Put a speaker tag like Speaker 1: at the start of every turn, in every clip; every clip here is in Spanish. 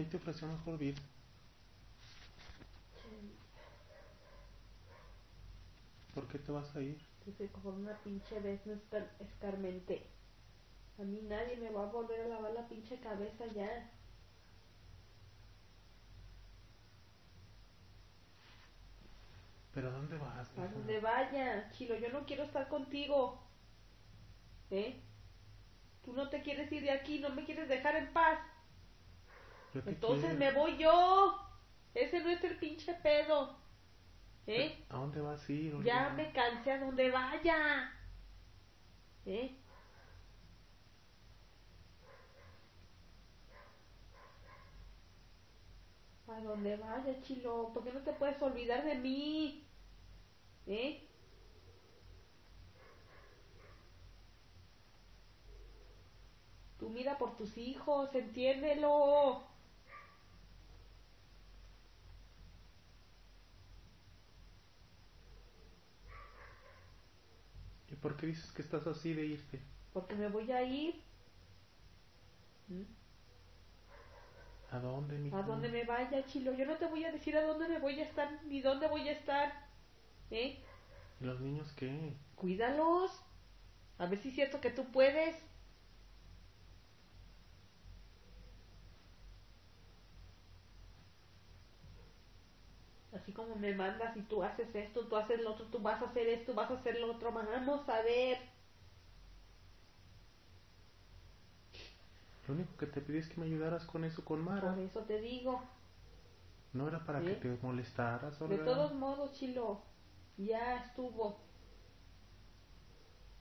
Speaker 1: ¿Quién te ofreció mejor vida? ¿Por qué te vas a ir?
Speaker 2: Dice, como una pinche vez no escar- escarmenté. A mí nadie me va a volver a lavar la pinche cabeza ya.
Speaker 1: ¿Pero a dónde vas?
Speaker 2: A donde vaya, Chilo, yo no quiero estar contigo. ¿Eh? Tú no te quieres ir de aquí, no me quieres dejar en paz. Entonces me voy yo. Ese no es el pinche pedo. ¿Eh?
Speaker 1: ¿A dónde vas a ir?
Speaker 2: Ya me cansé a donde vaya. ¿Eh? A donde vaya, Chilo. ¿Por qué no te puedes olvidar de mí? ¿Eh? Tú mira por tus hijos, entiéndelo.
Speaker 1: Por qué dices que estás así de irte?
Speaker 2: Porque me voy a ir. ¿Mm?
Speaker 1: ¿A dónde, mija?
Speaker 2: A donde me vaya, Chilo. Yo no te voy a decir a dónde me voy a estar, ni dónde voy a estar. ¿Eh?
Speaker 1: ¿Y los niños qué?
Speaker 2: Cuídalos. A ver si es cierto que tú puedes. Así como me mandas y tú haces esto, tú haces lo otro, tú vas a hacer esto, vas a hacer lo otro. Vamos a ver.
Speaker 1: Lo único que te pedí es que me ayudaras con eso con Mara.
Speaker 2: Por eso te digo.
Speaker 1: No era para que te molestaras,
Speaker 2: De
Speaker 1: Olga.
Speaker 2: todos modos, Chilo, ya estuvo.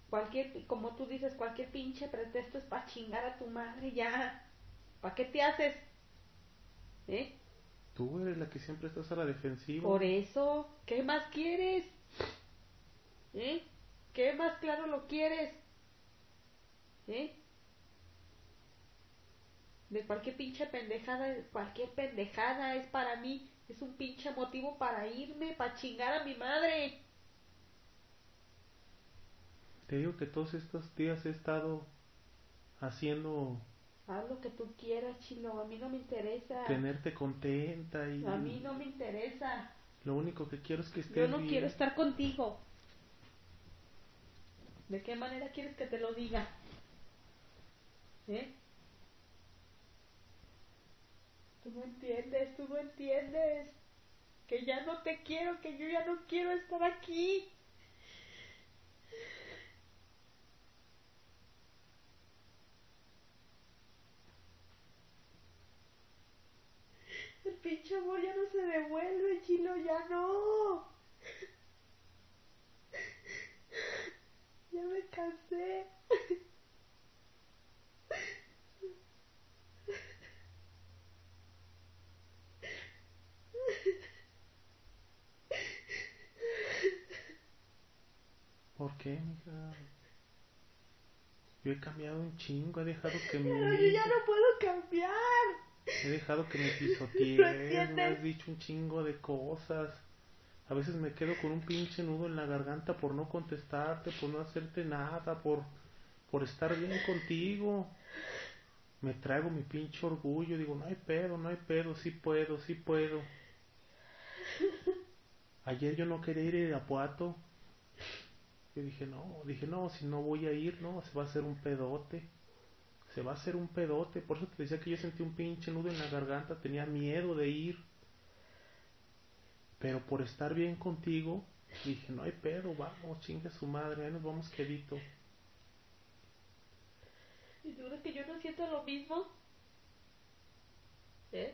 Speaker 2: Cualquier, como tú dices, cualquier pinche pretexto es para chingar a tu madre, ya. ¿Para qué te haces? ¿Eh?
Speaker 1: Tú eres la que siempre estás a la defensiva.
Speaker 2: Por eso, ¿qué más quieres? ¿Eh? ¿Qué más claro lo quieres? ¿Eh? De cualquier pinche pendejada, cualquier pendejada es para mí, es un pinche motivo para irme, para chingar a mi madre.
Speaker 1: Te digo que todos estos días he estado haciendo
Speaker 2: Haz lo que tú quieras, chilo, a mí no me interesa.
Speaker 1: tenerte contenta y
Speaker 2: A mí no me interesa.
Speaker 1: lo único que quiero es que estés
Speaker 2: Yo no
Speaker 1: bien.
Speaker 2: quiero estar contigo. ¿De qué manera quieres que te lo diga? ¿Eh? Tú no entiendes, tú no entiendes. Que ya no te quiero, que yo ya no quiero estar aquí. El pinche amor ya no se devuelve, chilo, ya no. Ya me cansé.
Speaker 1: ¿Por qué, mija? Yo he cambiado un chingo, he dejado que me...
Speaker 2: Pero yo ya no puedo cambiar.
Speaker 1: He dejado que me
Speaker 2: ¿No
Speaker 1: pisotees, me has dicho un chingo de cosas. A veces me quedo con un pinche nudo en la garganta por no contestarte, por no hacerte nada, por, por estar bien contigo. Me traigo mi pinche orgullo, digo, no hay pedo, no hay pedo, sí puedo, sí puedo. Ayer yo no quería ir a Irapuato. Yo dije, no, dije, no, si no voy a ir, no, se va a hacer un pedote. Se va a hacer un pedote. Por eso te decía que yo sentí un pinche nudo en la garganta, tenía miedo de ir. Pero por estar bien contigo, dije, no hay pedo, vamos, chinga su madre, ahí nos vamos quedito.
Speaker 2: ¿Y crees que yo no siento lo mismo? ¿Eh?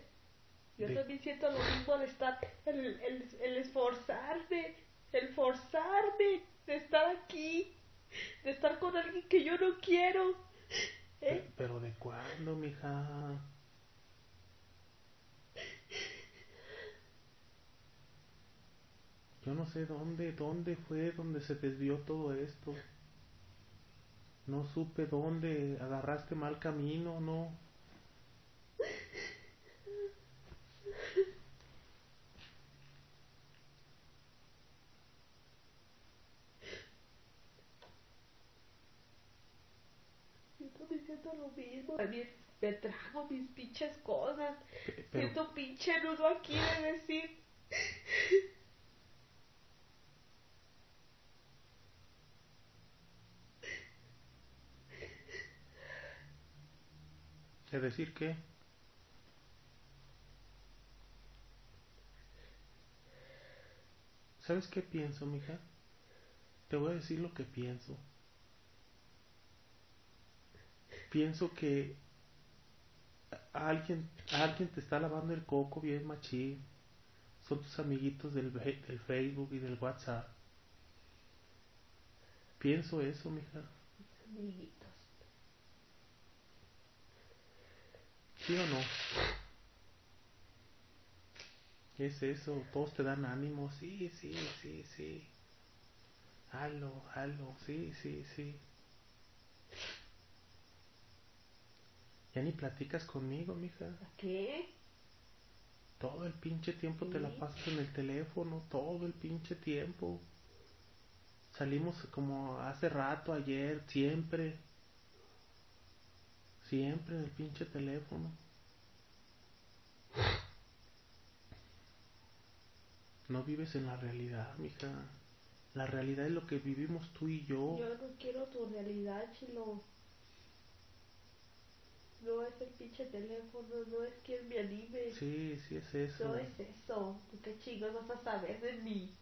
Speaker 2: Yo
Speaker 1: De-
Speaker 2: también siento lo mismo al estar, el, el, el esforzarme, el forzarme de estar aquí, de estar con alguien que yo no quiero. ¿Eh?
Speaker 1: Pe- Pero ¿de cuándo, mija? Yo no sé dónde, dónde fue donde se desvió todo esto. No supe dónde agarraste mal camino, no.
Speaker 2: Yo también siento lo mismo. También me trago mis pinches cosas.
Speaker 1: Pe- Pero,
Speaker 2: Siento pinche nudo aquí de decir.
Speaker 1: ¿es decir qué? ¿Sabes qué pienso, mija? Te voy a decir lo que pienso. Pienso que alguien, alguien te está lavando el coco bien machín. Son tus amiguitos del, del Facebook y del WhatsApp. Pienso eso, mija.
Speaker 2: Amiguitos.
Speaker 1: ¿Sí o no? Es eso, todos te dan ánimo, sí, sí, sí, sí. Halo, halo, sí, sí, sí. Ya ni platicas conmigo, mija.
Speaker 2: ¿A qué?
Speaker 1: Todo el pinche tiempo te la pasas en el teléfono, todo el pinche tiempo. Salimos como hace rato, ayer, siempre. Siempre en el pinche teléfono. No vives en la realidad, mija. La realidad es lo que vivimos tú y yo.
Speaker 2: Yo no quiero tu realidad, chilo. No es el pinche teléfono, no es quien me anime.
Speaker 1: Sí, sí es eso.
Speaker 2: No es eso. ¿Tú qué chingos vas a saber de mí?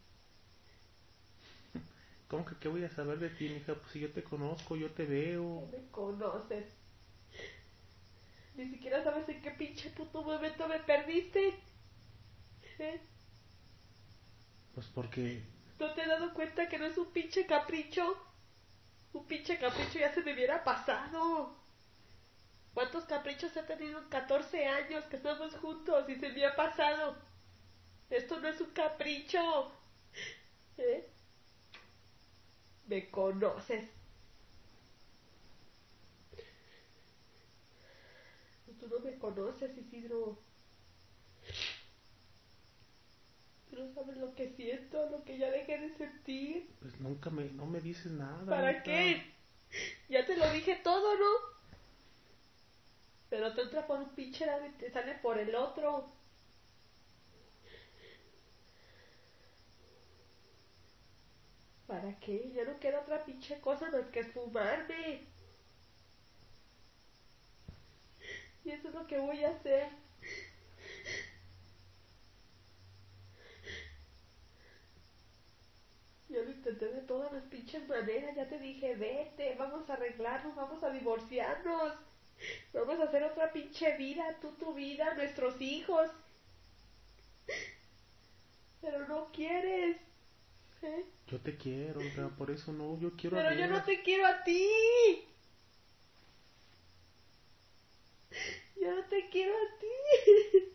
Speaker 1: ¿Cómo que qué voy a saber de ti, mija? Pues si yo te conozco, yo te veo.
Speaker 2: Me conoces. Ni siquiera sabes en qué pinche puto momento me perdiste. ¿Eh?
Speaker 1: Pues porque
Speaker 2: ¿No te has dado cuenta que no es un pinche capricho? Un pinche capricho ya se me hubiera pasado. ¿Cuántos caprichos he tenido en 14 años que estamos juntos y se me ha pasado? Esto no es un capricho. ¿Eh? Me conoces. Tú no me conoces, Isidro. Tú no sabes lo que siento, lo que ya dejé de sentir.
Speaker 1: pues nunca me, no me dices nada.
Speaker 2: ¿Para qué? Ya te lo dije todo, ¿no? Pero te entra por un pinche lado y te sale por el otro. ¿Para qué? Ya no queda otra pinche cosa más que esfumarme. Y eso es lo que voy a hacer. Yo lo intenté de todas las pinches maneras, ya te dije, vete, vamos a arreglarnos, vamos a divorciarnos, vamos a hacer otra pinche vida, tú tu vida, nuestros hijos. Pero no quieres. ¿eh?
Speaker 1: Yo te quiero, pero por eso no, yo quiero a
Speaker 2: Pero yo no te quiero a ti. Yo no te quiero a ti.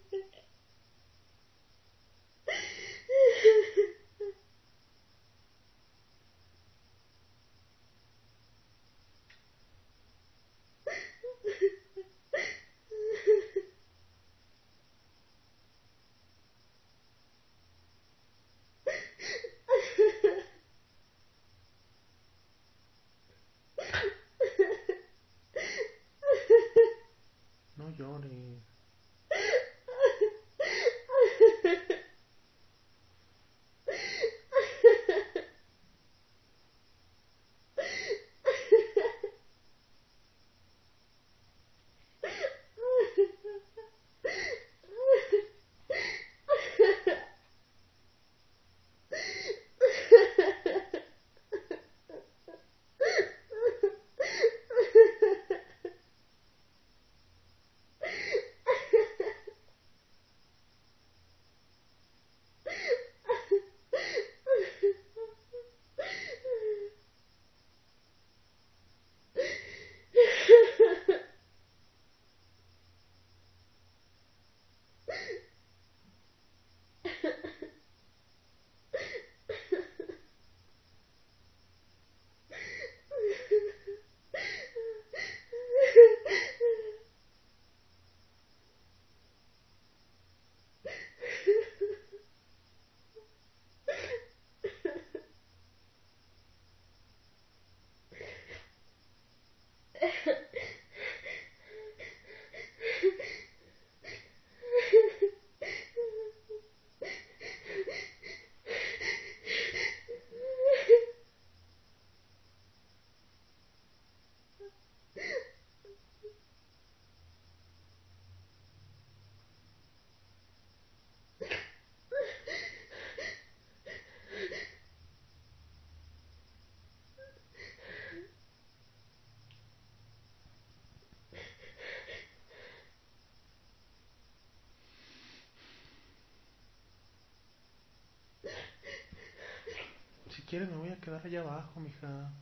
Speaker 1: Quieres me voy a quedar allá abajo, mija.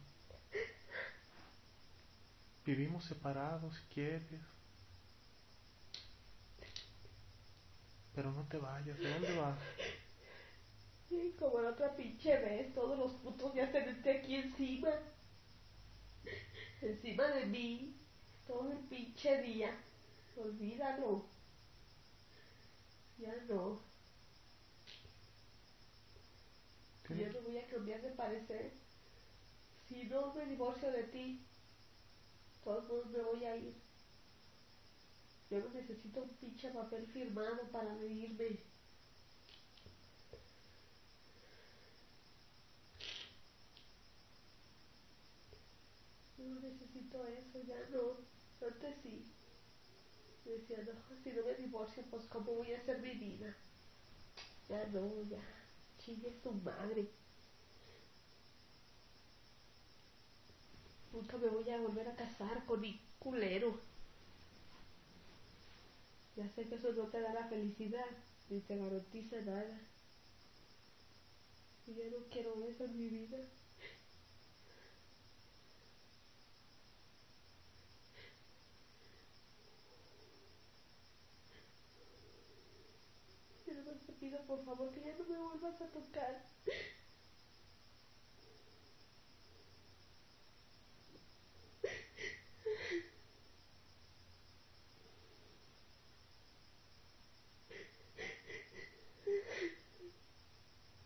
Speaker 1: Vivimos separados quieres. Pero no te vayas, ¿de dónde vas?
Speaker 2: Sí, como la otra pinche vez, todos los putos ya meten aquí encima. Encima de mí. Todo el pinche día. Olvídalo. Ya no. Yo no voy a cambiar de parecer. Si no me divorcio de ti, todos me voy a ir. Yo no necesito un pinche papel firmado para irme. No necesito eso, ya no. Antes sí. Decía, no, si no me divorcio, pues ¿cómo voy a hacer mi vida? Ya no, ya. Chingue su madre. Nunca me voy a volver a casar con mi culero. Ya sé que eso no te da la felicidad, ni te garantiza nada. Y yo no quiero eso en mi vida. Pero más te pido por favor que ya no me vuelvas a tocar.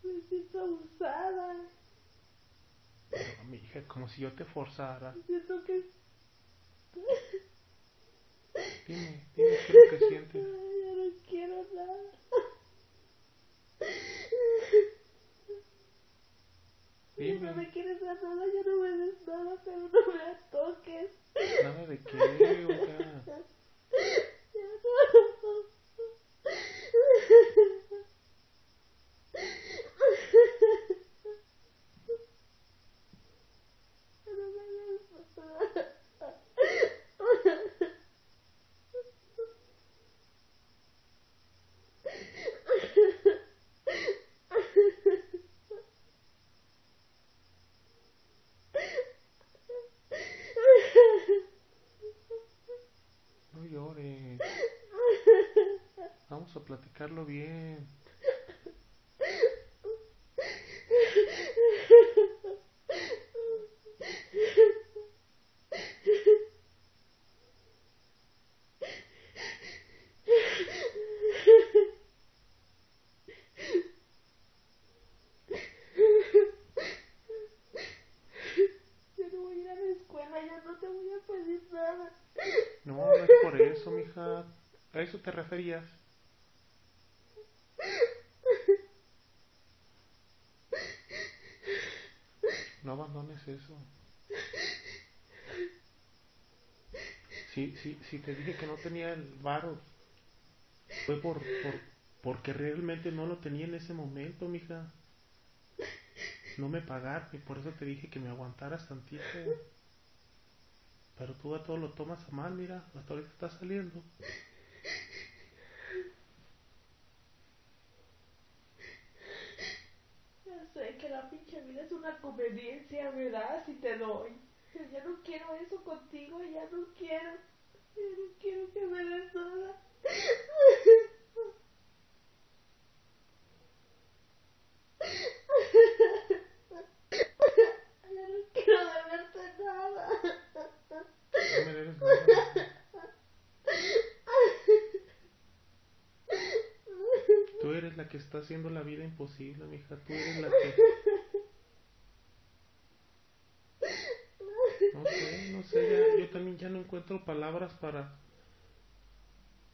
Speaker 2: Me siento abusada.
Speaker 1: Pero, mija, como si yo te forzara.
Speaker 2: Siento que...
Speaker 1: Dime, dime qué es lo que sientes.
Speaker 2: Ay, ya no quiero nada. Si
Speaker 1: Dime.
Speaker 2: no me quieres dar nada, ya no me des nada, pero no me toques.
Speaker 1: Nada de qué, oiga.
Speaker 2: Ya no. Ya no me des
Speaker 1: No llores. Vamos a platicarlo bien.
Speaker 2: Ya no voy a ir a la escuela, ya no te voy a pedir nada.
Speaker 1: No, no es por eso, mija. ¿A eso te referías? No abandones eso. Si, si, te dije que no tenía el varo, fue por, por, porque realmente no lo tenía en ese momento, mija. No me pagaste, por eso te dije que me aguantaras tantito. Pero tú a todo lo tomas a mal, mira, hasta ahorita está saliendo.
Speaker 2: Ya sé que la pinche vida es una conveniencia, ¿verdad? Si te doy. Pero ya no quiero eso contigo, ya no quiero. No quiero me.
Speaker 1: Tú eres la que está haciendo la vida imposible, mija. Tú eres la que. No sé, no sé. ya- yo también ya no encuentro palabras para.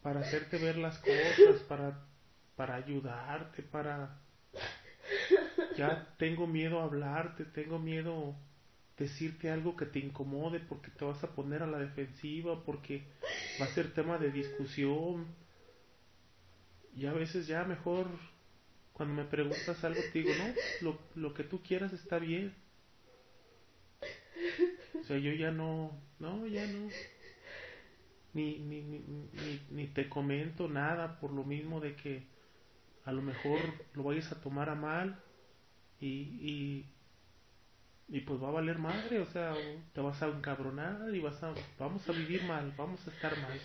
Speaker 1: Para hacerte ver las cosas, para. Para ayudarte, para. Ya tengo miedo a hablarte, tengo miedo decirte algo que te incomode porque te vas a poner a la defensiva, porque va a ser tema de discusión. Y a veces ya mejor cuando me preguntas algo te digo, no, lo, lo que tú quieras está bien. O sea, yo ya no, no, ya no. Ni, ni, ni, ni, ni te comento nada por lo mismo de que a lo mejor lo vayas a tomar a mal y, y, Y pues va a valer madre, o sea, te vas a encabronar y vas a, vamos a vivir mal, vamos a estar mal.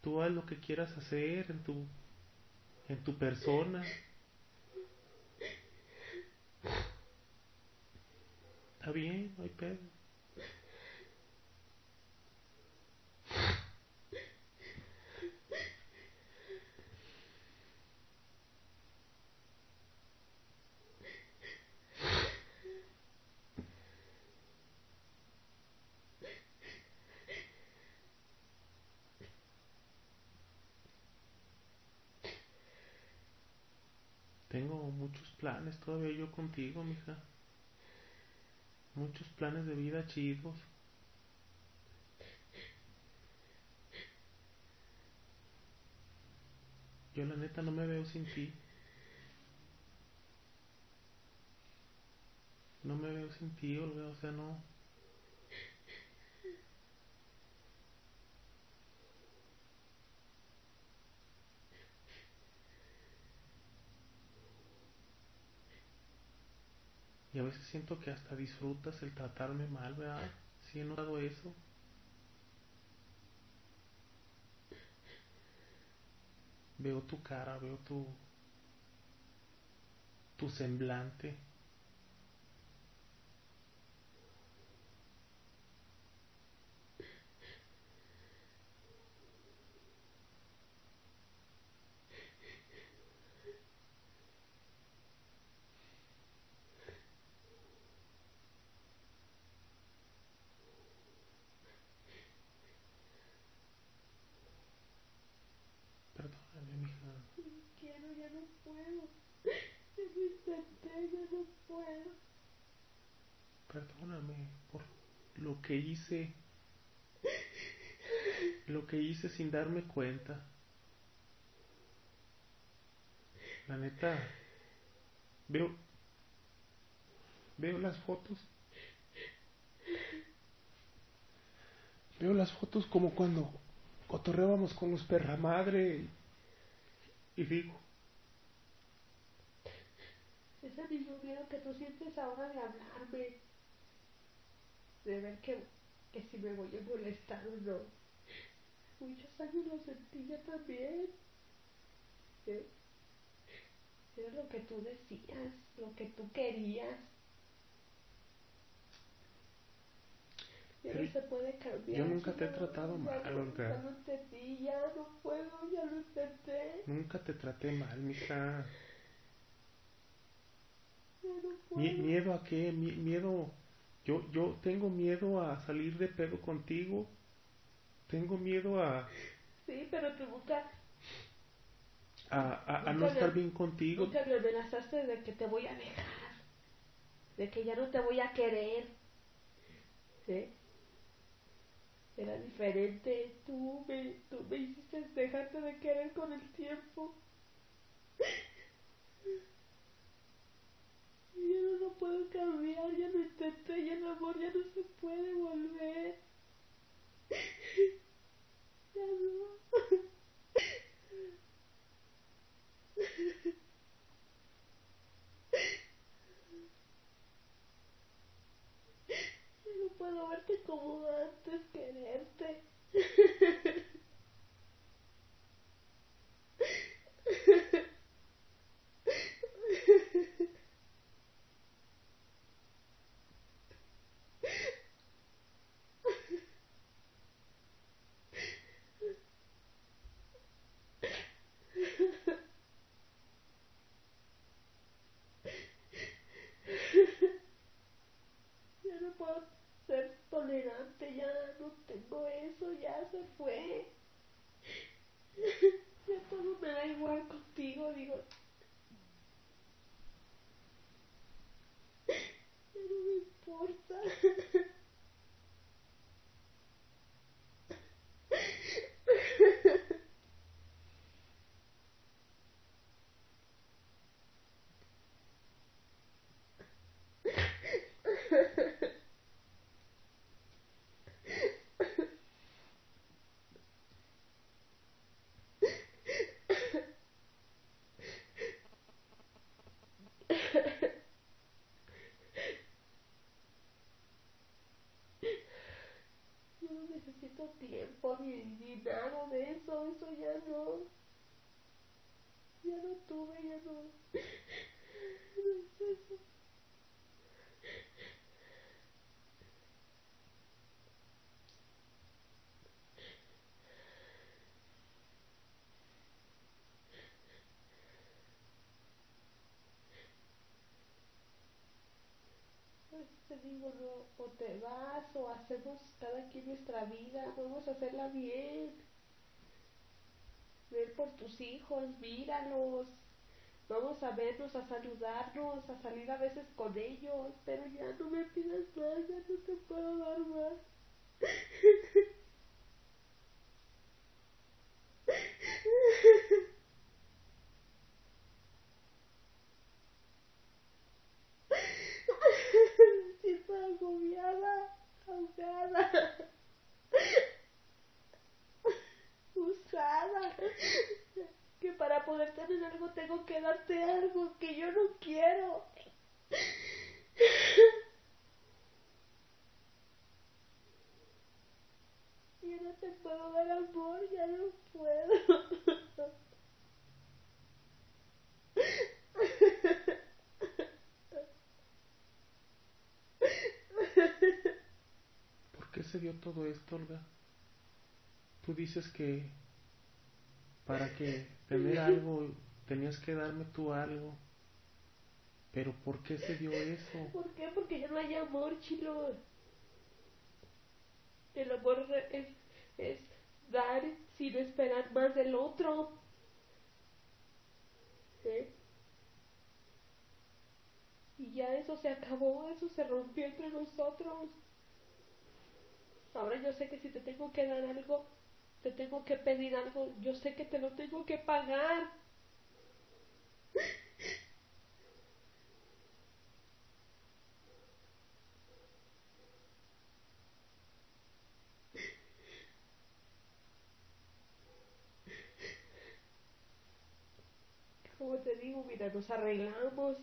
Speaker 1: Tú haz lo que quieras hacer en tu, en tu persona. Está bien, no hay pedo. Tengo muchos planes todavía yo contigo, mija. Muchos planes de vida chidos. Yo la neta no me veo sin ti. No me veo sin ti, Olga, o sea, no. Y a veces siento que hasta disfrutas el tratarme mal, ¿verdad? Sí he notado eso. Veo tu cara, veo tu tu semblante. Perdóname, mija.
Speaker 2: Quiero, ya no puedo. Ya lo intenté, ya no puedo.
Speaker 1: Perdóname por lo que hice. Lo que hice sin darme cuenta. La neta. Veo. Veo las fotos. Veo las fotos como cuando cotorreábamos con los perra madre. Y digo,
Speaker 2: mismo miedo que tú sientes ahora de hablarme. De ver que, que si me voy a molestar o no. Muchos años lo sentí yo también. ¿Eh? Era lo que tú decías, lo que tú querías. Ya no se puede cambiar.
Speaker 1: yo nunca te he
Speaker 2: no-
Speaker 1: tratado mal,
Speaker 2: no-. Ya lo entendí, ya no puedo, ya lo intenté.
Speaker 1: nunca te traté mal, mija.
Speaker 2: Ya no puedo.
Speaker 1: Mie- ¿Miedo a qué? Mie- miedo. Yo, yo tengo miedo a salir de pedo contigo. Tengo miedo a,
Speaker 2: Sí, pero tú nunca,
Speaker 1: a, a, a no estar bien contigo.
Speaker 2: nunca me amenazaste de que te voy a dejar, de que ya no te voy a querer. ¿Sí? Era diferente, tú me, tú me hiciste dejarte de querer con el tiempo. Y ya no lo puedo cambiar, ya lo intenté y el amor ya no se puede volver. Ya no. Ya no puedo verte como antes, quererte. Tiempo ni, ni nada de eso, eso ya no. Ya no tuve, ya. No es eso. Pues te digo, o te vas o hacemos cada quien nuestra vida, vamos a hacerla bien. Ver por tus hijos, míralos, vamos a vernos, a saludarnos, a salir a veces con ellos, pero ya no me pidas más, ya no te puedo dar más. Siento agobiada, ahogada, usada. Que para poder tener tengo que darte algo que yo no quiero. Ya no te puedo dar amor, ya no puedo.
Speaker 1: ¿Por qué se dio todo esto, Olga? Tú dices que para que tener algo tenías que darme tú algo. Pero ¿por qué se dio eso?
Speaker 2: ¿Por qué? Porque ya no hay amor, chilo. El amor es, es dar sin esperar más del otro. ¿Eh? Y ya eso se acabó, eso se rompió entre nosotros. Ahora yo sé que si te tengo que dar algo, te tengo que pedir algo, yo sé que te lo tengo que pagar. Como te digo, mira, nos arreglamos.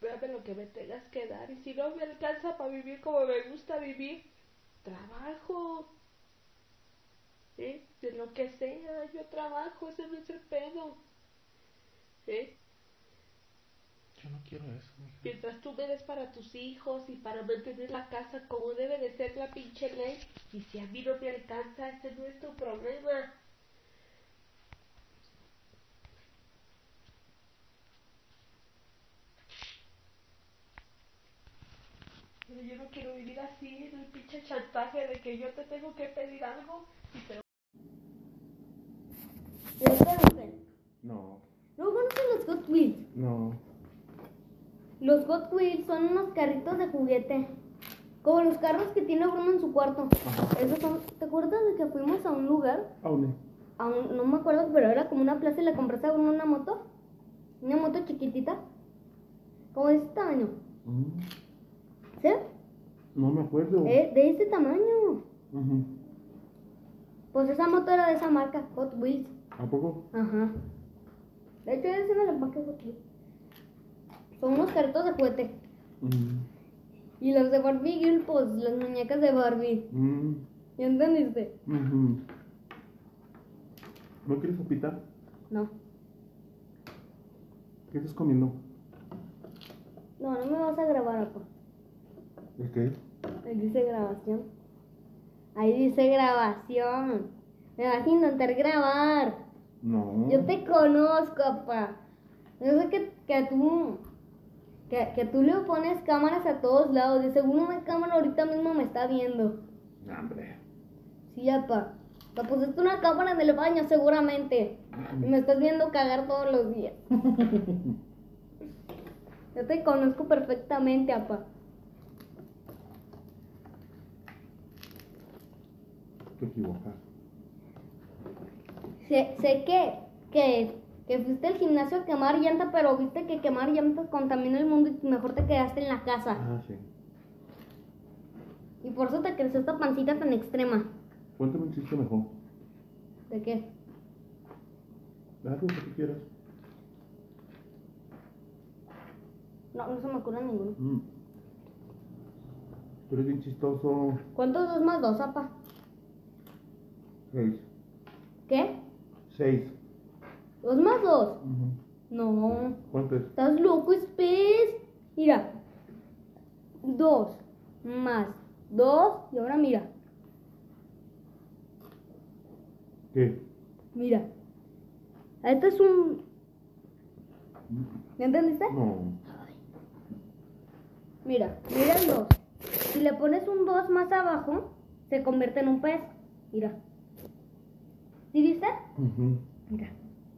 Speaker 2: Dame lo que me tengas que dar. Y si no me alcanza para vivir como me gusta vivir, trabajo. ¿Eh? De lo que sea, yo trabajo, ese no es el pedo. ¿Eh?
Speaker 1: Yo no quiero eso, mija.
Speaker 2: Mientras tú me des para tus hijos y para mantener la casa como debe de ser la pinche ley. Y si a mí no me alcanza, ese no es tu problema. Pero yo no quiero vivir así, en el pinche chantaje de que yo te tengo que pedir algo y te
Speaker 3: ¿Lo conocen?
Speaker 1: No,
Speaker 3: ¿No conocen los Hot Wheels?
Speaker 1: no.
Speaker 3: Los Hot Wheels son unos carritos de juguete. Como los carros que tiene Bruno en su cuarto.
Speaker 1: Ajá.
Speaker 3: Esos son, ¿Te acuerdas de que fuimos a un lugar?
Speaker 1: Aune.
Speaker 3: A un- no me acuerdo, pero era como una plaza y le compraste a Bruno una moto. Una moto chiquitita. Como de ese tamaño.
Speaker 1: Mm,
Speaker 3: ¿Sí?
Speaker 1: No me acuerdo.
Speaker 3: Eh, de ese tamaño.
Speaker 1: Ujú.
Speaker 3: Pues esa moto era de esa marca, Hot Wheels.
Speaker 1: ¿A poco?
Speaker 3: Ajá. De hecho, esa es la marca Hot Wheels. Son unos carritos de juguete.
Speaker 1: Mm,
Speaker 3: Y los de Barbie Girl, pues las muñecas de Barbie.
Speaker 1: mm,
Speaker 3: ¿Ya entendiste?
Speaker 1: ujú. ¿No quieres sopita?
Speaker 3: No.
Speaker 1: ¿Qué estás comiendo?
Speaker 3: No, no me vas a grabar, apa.
Speaker 1: ¿De qué?
Speaker 3: Ahí dice grabación. Ahí dice grabación. Me vas a intentar grabar.
Speaker 1: No.
Speaker 3: Yo te conozco, apa. Yo sé que, que tú. Que, que tú le pones cámaras a todos lados. De seguro una cámara ahorita mismo me está viendo.
Speaker 1: Hombre.
Speaker 3: Sí, apa. Te pusiste una cámara en el baño, seguramente. Y me estás viendo cagar todos los días. Yo te conozco perfectamente, apa.
Speaker 1: Te equivocas.
Speaker 3: Sé, sé que, que, que fuiste al gimnasio a quemar llanta, pero viste que quemar llantas contamina el mundo y mejor te quedaste en la casa.
Speaker 1: Ah, sí.
Speaker 3: Y por eso te creció esta pancita tan extrema.
Speaker 1: Cuéntame un chiste mejor.
Speaker 3: ¿De qué?
Speaker 1: Algo que tú quieras.
Speaker 3: No, no se me ocurre ninguno.
Speaker 1: Mm.
Speaker 4: Tú eres bien chistoso.
Speaker 3: ¿Cuánto es dos más dos, apa?
Speaker 4: Seis.
Speaker 3: ¿Qué?
Speaker 4: Seis.
Speaker 3: ¿Dos más dos?
Speaker 4: Ujú.
Speaker 3: No.
Speaker 4: ¿Cuánto es?
Speaker 3: ¿Estás loco, Spes? Mira. Dos más dos. Y ahora mira.
Speaker 4: ¿Qué?
Speaker 3: Mira. Este es un... ¿Ya entendiste?
Speaker 4: No.
Speaker 3: Mira, mira el 2. Si le pones un 2 más abajo, se convierte en un pez. Mira. ¿Sí viste? Mira.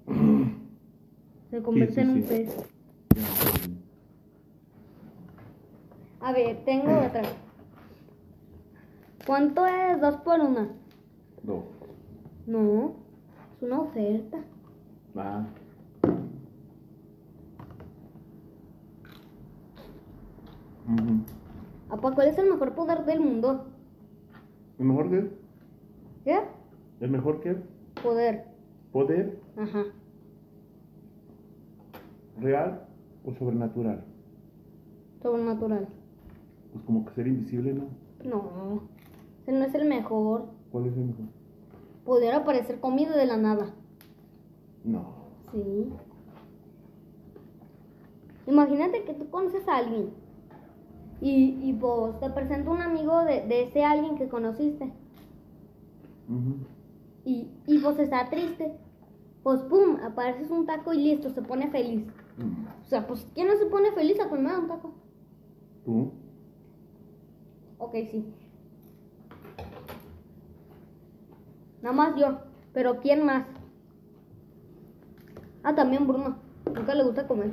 Speaker 3: Se convierte
Speaker 4: sí,
Speaker 3: en un
Speaker 4: sí.
Speaker 3: pez. A ver, tengo otra. ¿Cuánto es 2 por 1?
Speaker 4: Dos.
Speaker 3: No, es una oferta.
Speaker 4: Ah. Ujú.
Speaker 3: Apa, ¿cuál es el mejor poder del mundo?
Speaker 4: ¿El mejor que?
Speaker 3: ¿Qué?
Speaker 4: ¿El mejor que?
Speaker 3: Poder.
Speaker 4: ¿Poder
Speaker 3: Ajá.
Speaker 4: real o sobrenatural?
Speaker 3: Sobrenatural.
Speaker 4: Pues como que ser invisible, ¿no?
Speaker 3: No, ese no es el mejor.
Speaker 4: ¿Cuál es el mejor?
Speaker 3: Poder aparecer comido de la nada.
Speaker 4: No.
Speaker 3: Sí. Imagínate que tú conoces a alguien y, y pues te presenta un amigo de, de ese alguien que conociste
Speaker 4: Ujú.
Speaker 3: Y, y pues está triste. Pues pum, apareces un taco y listo, se pone feliz.
Speaker 4: Mm.
Speaker 3: O sea, pues ¿quién no se pone feliz a comer un taco?
Speaker 4: ¿Tú?
Speaker 3: Ok, sí. Nada más yo, pero ¿quién más? Ah, también Bruno. Nunca le gusta comer.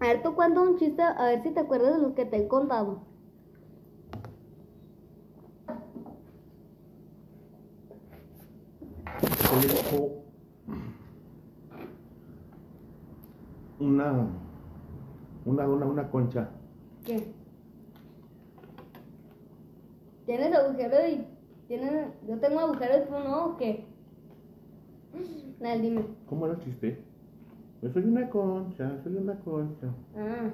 Speaker 3: A ver, tú cuenta un chiste, a ver si te acuerdas de los que te he contado.
Speaker 4: Conozco una, una, una, una concha.
Speaker 3: ¿Qué? ¿Tienes agujero y tienes... Yo tengo agujero y tú no o qué? Dale, dime.
Speaker 4: ¿Cómo era el chiste? Yo soy una concha, soy una concha.
Speaker 3: Ah,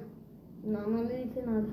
Speaker 3: no, no le dice nada.